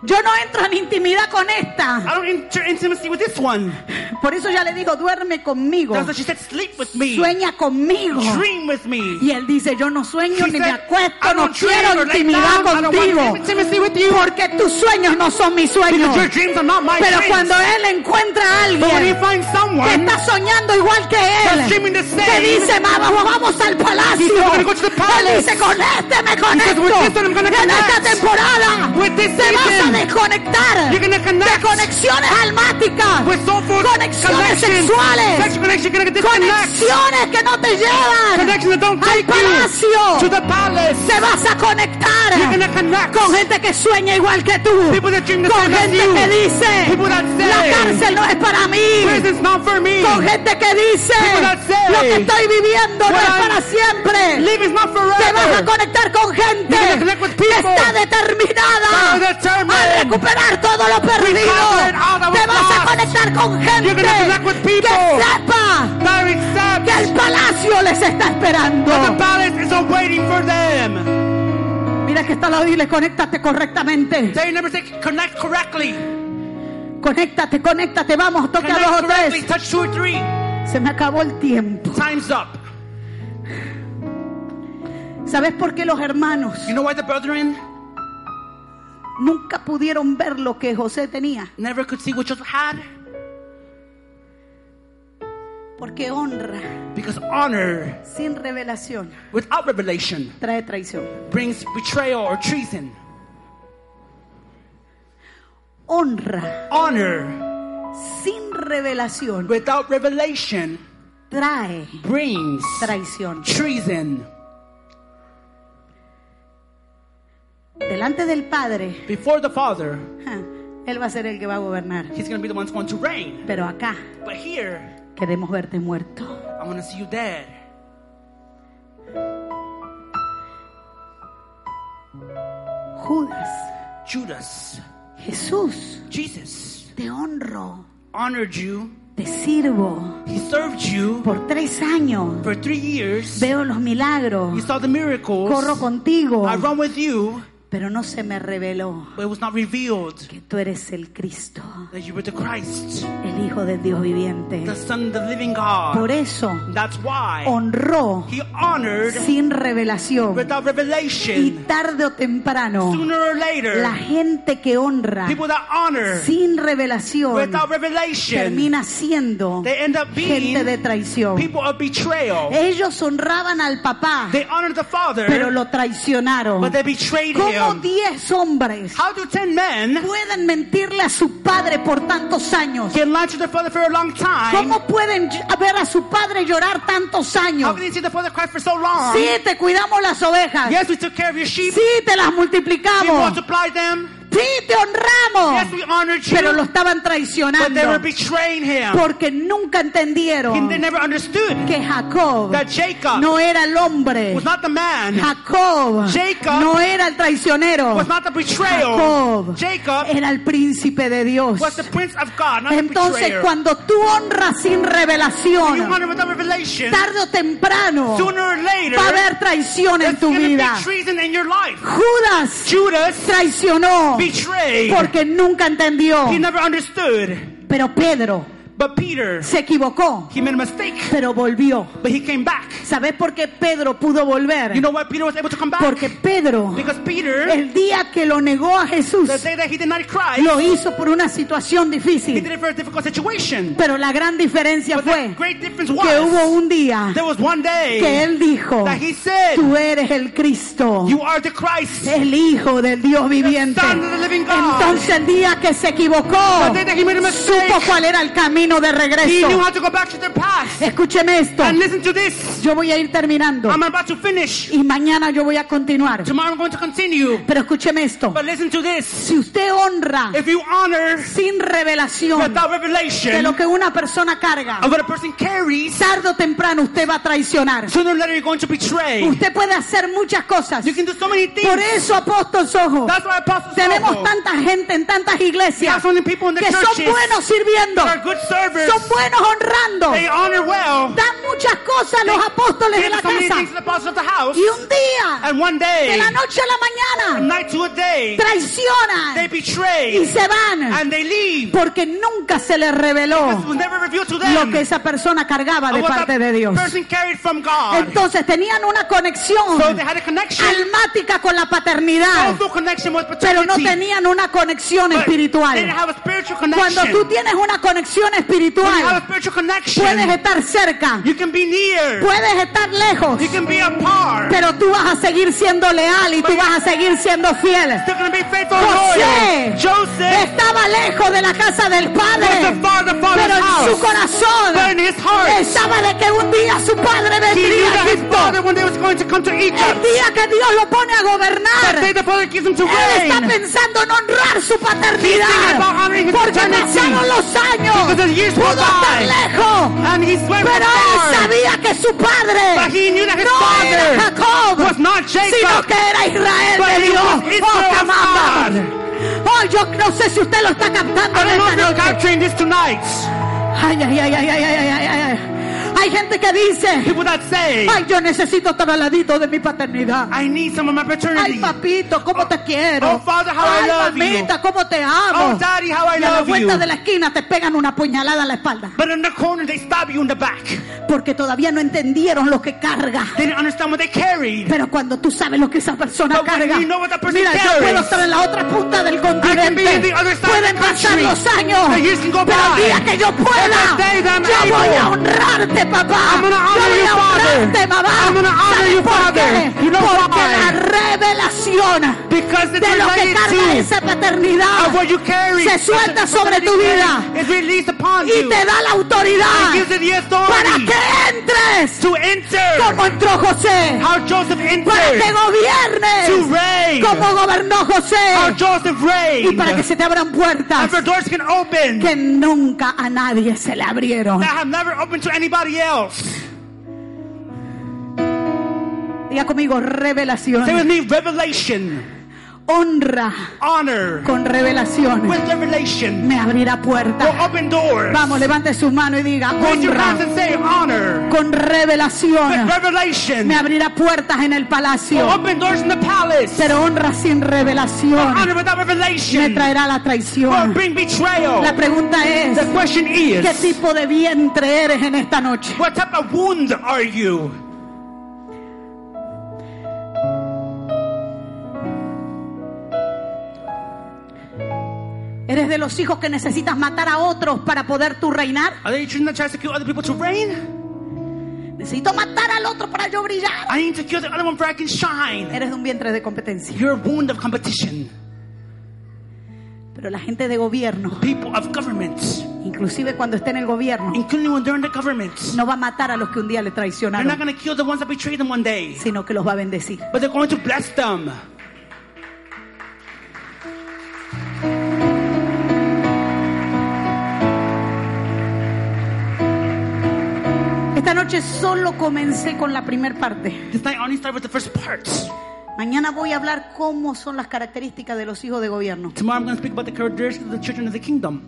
Yo no entro en intimidad con esta. I don't enter intimacy with this one. Por eso ya le dijo, duerme conmigo, That's she said, sleep with me. sueña conmigo. Dream with me. Y él dice, yo no sueño He ni me said, acuesto, I no don't dream quiero or lay intimidad down. I don't contigo. want intimacy with you. Porque tus sueños no son mis sueños. Because your dreams are not my Pero dreams. cuando él encuentra a but when he alguien finds que someone está soñando igual que that's él, dreaming the que dice, vamos, vamos al He palacio. said, "We're gonna go to the Él palace." dice, con este me says, conecto. "With this one I'm gonna en esta connect. temporada With this te vas a season, desconectar you're gonna de conexiones almáticas, conexiones sexuales, conexiones que no te llevan al palacio. Te vas a conectar con gente que sueña igual que tú. Con gente que dice, la cárcel no es para mí. Con gente que dice, lo que estoy viviendo no es para siempre. Te vas a conectar con gente que está determinada a recuperar todo lo perdido. Te vas a conectar con gente que sepa que el palacio les está esperando. Mira que está al lado y dile, conéctate correctamente. Conéctate, conéctate, vamos, toca dos o tres. Se me acabó el tiempo. Time's up. ¿Sabes por qué los hermanos You know why the brethren nunca pudieron ver lo que José tenía? never could see what Joseph had? Porque honra Because honor sin revelación without revelation trae traición. brings betrayal or treason. Honra Honor sin revelación without revelation trae brings traición. treason. Delante del Padre, Before the Father, Él va a ser el que va a gobernar. He's going to be the one who's going to reign. Pero acá But here, queremos verte muerto. I want to see you dead. Judas, Judas, Jesús, Jesus te honro, honored you. te sirvo. He served you Por tres años for three years. veo los milagros, You saw the miracles. corro contigo, I run with you. Pero no se me reveló but it was not revealed que tú eres el Cristo, that you were the Christ, el Hijo del Dios viviente. the Son of the living God. Por eso That's why honró he honored sin revelación without y revelation. tarde o temprano Sooner or la later, gente que honra people that honor sin revelación without revelation, termina siendo they end up gente de being traición. people of betrayal. Ellos honraban al papá, They honored the Father, pero lo traicionaron. but they betrayed ¿Cómo him. Diez hombres How do ten men pueden mentirle a su padre por tantos años? can lie to their father for a long time? ¿Cómo pueden ver a su padre llorar tantos How años? can they see the father cry for so long? Sí, te cuidamos las ovejas. Yes, we took care of your sheep. Sí, te las We multiplicamos. multiplied them. Sí, te honramos. Yes, we honored you. Pero lo estaban But they were traicionando betraying him. porque nunca entendieron they never understood que Jacob that Jacob no era el hombre. was not the man, Jacob Jacob no era el traicionero. was not the betrayal. Jacob Jacob era el príncipe de Dios. was the prince of God, not Entonces, cuando tú honras sin you revelación, honor without revelation, tarde o temprano sooner or later, va a haber traición en tu vida. Judas traicionó betrayed. porque nunca entendió. He never understood. Pero Pedro But Peter, se equivocó, he made a mistake. pero volvió. But he came back. ¿Sabes por qué Pedro pudo volver? You know why Peter was able to come back? Porque Pedro, Because Peter, el día que lo negó a Jesús, the day that he not cry, lo hizo por una situación he difícil. did it for a difficult situation. Pero la gran diferencia But the fue great difference que hubo was un día there was one que day él dijo, that he said, tú eres el Cristo, You are the Christ. el Hijo del Dios viviente. Son of the living God. Entonces el día que se equivocó, The day that he made a mistake, supo cuál era el camino de he regreso. knew how to go back to the past. Escúcheme esto, And listen to this. yo voy a ir terminando I'm about to finish. y mañana yo voy a continuar. Tomorrow I'm going to continue. Pero escúcheme esto, But listen to this. si usted honra If you honor sin revelación without de lo que una persona carga, of what a person carries, tarde o temprano usted va a traicionar. sooner or later you're going to betray. Usted puede hacer muchas cosas. You can do so many things. Por eso, apóstoles, ojo, That's why tenemos Soho, tanta gente en tantas iglesias que son buenos sirviendo, servers. son buenos honrando, They honor well. dan muchas cosas a los apóstoles They de la casa. the house. Y un día, And one de day, la noche a la from mañana, night to a day, they traicionan y betray se van and they leave. porque nunca se les reveló lo que esa persona cargaba de parte de Dios. from God. Entonces tenían una conexión So they had a connection, almática con la paternidad, pero no tenían una conexión They espiritual. didn't have a spiritual Cuando connection. tú tienes una conexión a espiritual, puedes estar cerca, you can be near, puedes estar lejos, you can be apart. pero tú vas a seguir siendo leal y tú vas a seguir siendo fiel. José. Joseph estaba lejos de la casa del padre, pero en su house. But corazón heart, estaba de que un día su padre vendría a Egipto. to to El día que Dios lo pone a gobernar, Él está pensando en honrar su paternidad. Porque pasaron los años pudo estar lejos, pero él sabía que su padre no era Jacob, sino que era Israel de Dios. Oh, oh, yo no sé si usted lo está captando en esta noche. Ay, ay, ay, ay, ay, ay, ay, ay. Hay gente que dice, People that say, ay, yo necesito estar al ladito de mi paternidad. I need some of my Ay, paternity. papito, cómo te quiero. Oh, Father, how I Ay, love you. mamita, cómo te amo. Oh, Daddy, how I y a la love vuelta you. de la esquina te pegan una puñalada en la espalda. But in the corner, they stab you in the back. Porque todavía no entendieron lo que carga. They didn't understand what they carried. Pero cuando tú sabes lo que esa persona But carga, you know what that person mira, yo carries, puedo estar en la otra punta del I continente. Pueden pasar los años, pero el día que yo pueda, yo voy a honrarte, papá. I'm gonna honor you, Father. mamá. I'm gonna honor ¿Sabes you, Father. know Porque why? la revelación Because de lo que carga esa paternidad of what you carry. se suelta sobre tu vida It's released upon y you. te da la autoridad gives you the para que entres to enter. como entró José, How Joseph para que entered. To gobiernes reign. como gobernó How José Joseph y reigned. para que se te abran And puertas for doors can open que nunca a nadie se le abrieron. that have never opened to anybody else. Diga conmigo, revelación. Say with me, revelation. Honra honor, con revelación with revelation, me abrirá puertas. Vamos, levante sus manos y diga, honra and say honor. con With revelación revelation, me abrirá puertas en el palacio. open doors in the palace. Pero honra sin revelación Honor without me revelation traerá la traición. bring betrayal. La pregunta es, The question ¿qué is, tipo de vientre eres en esta noche? what type of wound are you? ¿Eres de los hijos que necesitas matar a otros para poder tú reinar? Are they choosing to try to kill other people to reign? Necesito matar al otro para yo brillar. I need to kill the other one for I can shine. Eres de un vientre de competencia. You're a wound of competition. Pero la gente de gobierno, People of governments, inclusive cuando esté en el gobierno, including when they're in the government, no va a matar a los que un día le they're not traicionaron, going to kill the ones that betrayed them one day, sino que los va a bendecir. but they're going to bless them. Esta noche solo comencé con la primer parte. This night I only start with the first part. Mañana voy a hablar cómo son las características de los hijos de gobierno, Tomorrow I'm going to speak about the characteristics of the children of the kingdom,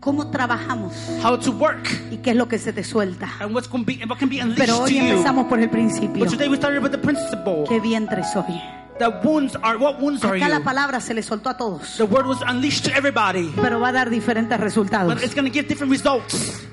cómo trabajamos how to work, y qué es lo que se te suelta. and what's going to be and what can be unleashed Pero hoy empezamos por el principio. But today we started with the principle. ¿Qué vientre soy? The wounds are what wounds are Acá la you? palabra se le soltó a todos, The word was unleashed to everybody, pero va a dar diferentes resultados but it's going to give different results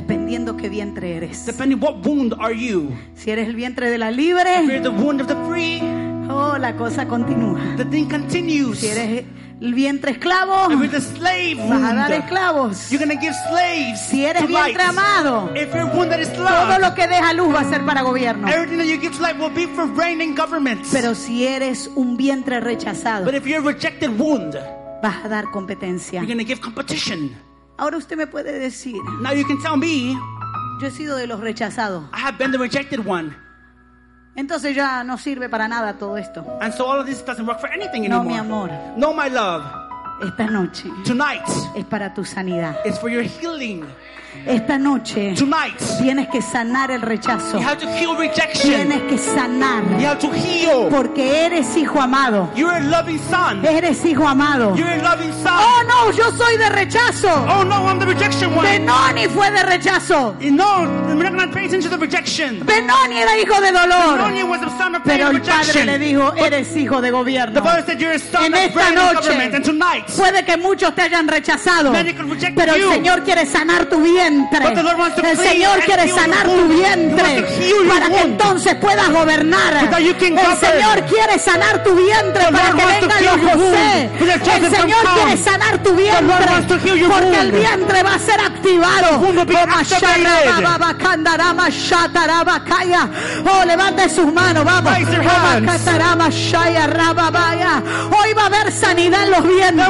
dependiendo qué vientre eres. depending what wound are you. Si eres el vientre de la If you're libre, the wound of the free, oh, la cosa continúa. the thing continues. Si eres el vientre esclavo, If you're the slave vas a dar wound, esclavos. you're to give slaves Si eres to light. vientre amado, If you're that is todo loved, lo que deja luz va a ser para gobierno. everything that you give light will be for reigning governments. Pero si eres un vientre rechazado, But if you're a rejected wound, vas a dar competencia. you're to give competition. Ahora usted me puede decir, Now you can tell me, yo he sido de los rechazados. I have been the rejected one. Entonces ya no sirve para nada todo esto. And so all of this doesn't work for anything No, anymore. mi amor. No, my love. Esta noche Tonight es para tu sanidad. is for your healing. Esta noche Tonight, tienes que sanar el rechazo. you have to heal rejection. Tienes que sanar. You have to heal. Porque eres hijo amado. You're a loving son. Eres hijo amado. You're a loving son. Oh no, yo soy de rechazo. Oh no, I'm the rejection one. Benoni fue de rechazo. No, we're not going to pay attention to the rejection. Benoni era hijo de dolor. Benoni was the son of Pero el padre le dijo, eres hijo de The gobierno. father said you're a son En of esta noche government. And tonight, puede que muchos te hayan rechazado, Many could reject pero el. Señor quiere sanar tu vientre. El Señor quiere sanar tu vientre para que entonces puedas gobernar. El. Señor quiere sanar tu vientre para que heal los José. El Señor quiere sanar tu vientre porque el vientre va a ser activado. Oh, levante sus manos, vamos. Hoy va a haber sanidad en los vientres.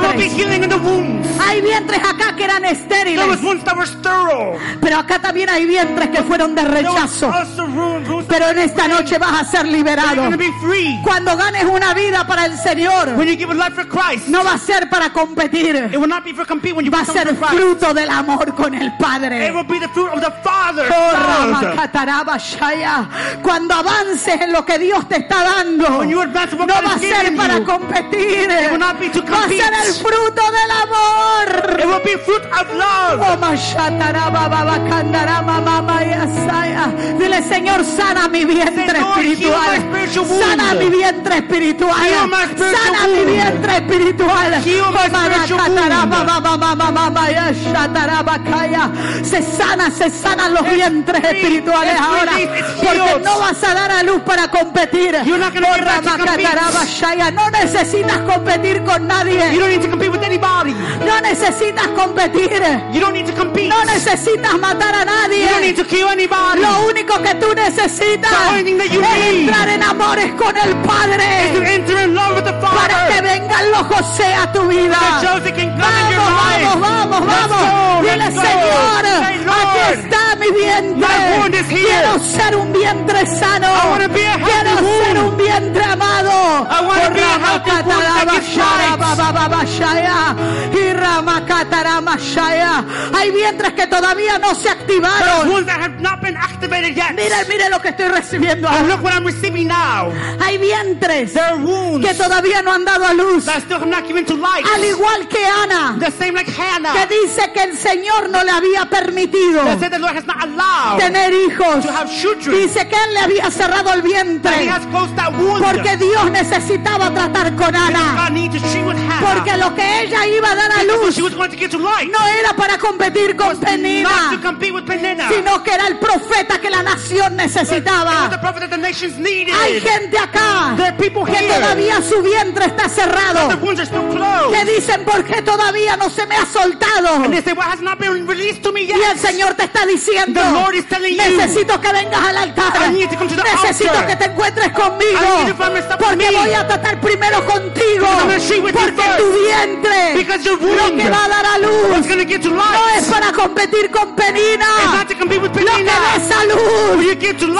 Hay vientres acá que eran estériles, pero acá también hay vientres que fueron de rechazo. Pero en esta noche vas a ser liberado. Cuando ganes una vida para el Señor, When you give a life for Christ, no va a ser para competir, it will not be for compete when you va a ser fruto del amor con el It Padre. will be the fruit of the Father. Lord. Ramacataraba Shaya. Cuando avances en lo que Dios te está dando, When you advance what no va a ser para competir, it will not be to va a ser el fruto del amor. It will be fruit of love. Oh. Dile, Señor, sana mi vientre espiritual. Sana mi vientre espiritual. Sana mi vientre espiritual. Se sana, se sanan los vientres espirituales ahora. Porque no vas a dar a luz para competir. No necesitas competir con nadie. You don't need to compete with anybody. No necesitas competir. You don't need to compete. No necesitas matar a nadie. Lo único que tú necesitas necesitas es entrar en amores con el Padre para que vengan los José a tu vida. Vamos, vamos, vamos, vamos. Dile, Señor, aquí está mi vientre. Quiero ser un vientre sano. Quiero ser un vientre amado. Hay vientres que todavía no se activaron. Mira, mira lo que estoy recibiendo ahora. Hay vientres que todavía no han dado a luz. Al igual que Ana, que dice que el Señor no le había permitido tener hijos hijos. Dice que él le había cerrado el vientre. Porque Dios necesitaba tratar con Ana. Porque lo que ella iba a dar a luz no era para competir con Penina, sino que era el profeta que la nación necesitaba. Hay gente acá que todavía su vientre está cerrado. Que dicen, ¿por qué todavía no se me ha soltado? Y el Señor te está diciendo, necesitas Necesito que vengas al altar. Necesito que te encuentres conmigo. Porque voy a tratar primero contigo. Porque tu vientre lo que va a dar a luz no es para competir con Penina. Lo que salud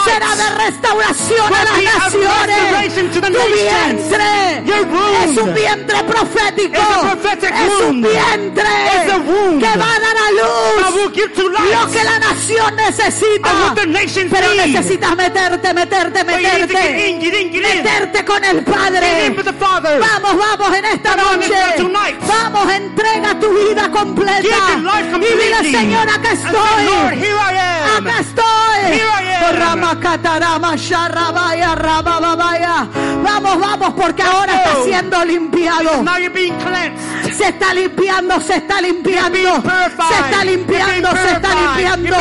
será de restauración a las naciones. Tu vientre es un vientre profético. Es un vientre que va a dar a luz lo que la nación necesita. Pero necesitas meterte, meterte, meterte. Meterte con el Padre. Vamos, vamos en esta noche. Vamos, entrega tu vida completa. Y dile, Señor, acá estoy. Acá estoy. Vamos, vamos, porque ahora está siendo limpiado. Se está limpiando, se está limpiando. Se está limpiando, se está limpiando.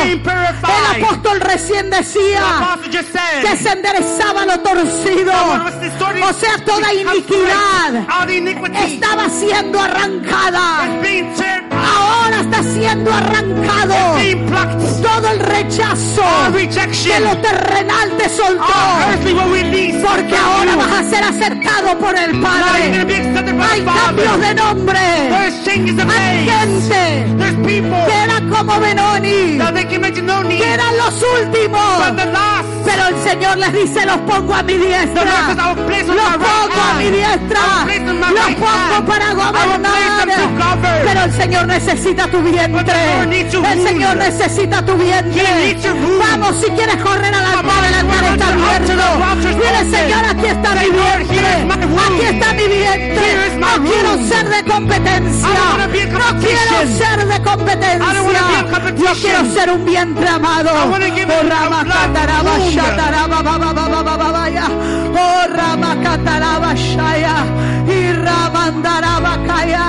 El apóstol recién decía que se enderezaba lo torcido. O sea, toda iniquidad estaba siendo arrancada ahora está siendo arrancado. Todo el rechazo de lo terrenal te soltó. porque ahora vas a ser aceptado por el Padre. hay cambios de nombre. Hay gente que era como Benoni que eran los últimos. Pero el Señor les dice, los pongo a mi diestra. los pongo a mi diestra. los pongo para gobernar. Pero el Señor necesita necesita tu vientre. El Señor necesita tu vientre. Vamos, si quieres correr al altar, el altar está abierto. Dile, Señor, aquí está mi vientre. Aquí está mi vientre. No quiero ser de competencia. No quiero ser de competencia. Yo quiero ser un vientre amado. Oh, Ramacatarabashaya oh, y Ramandarabakaya.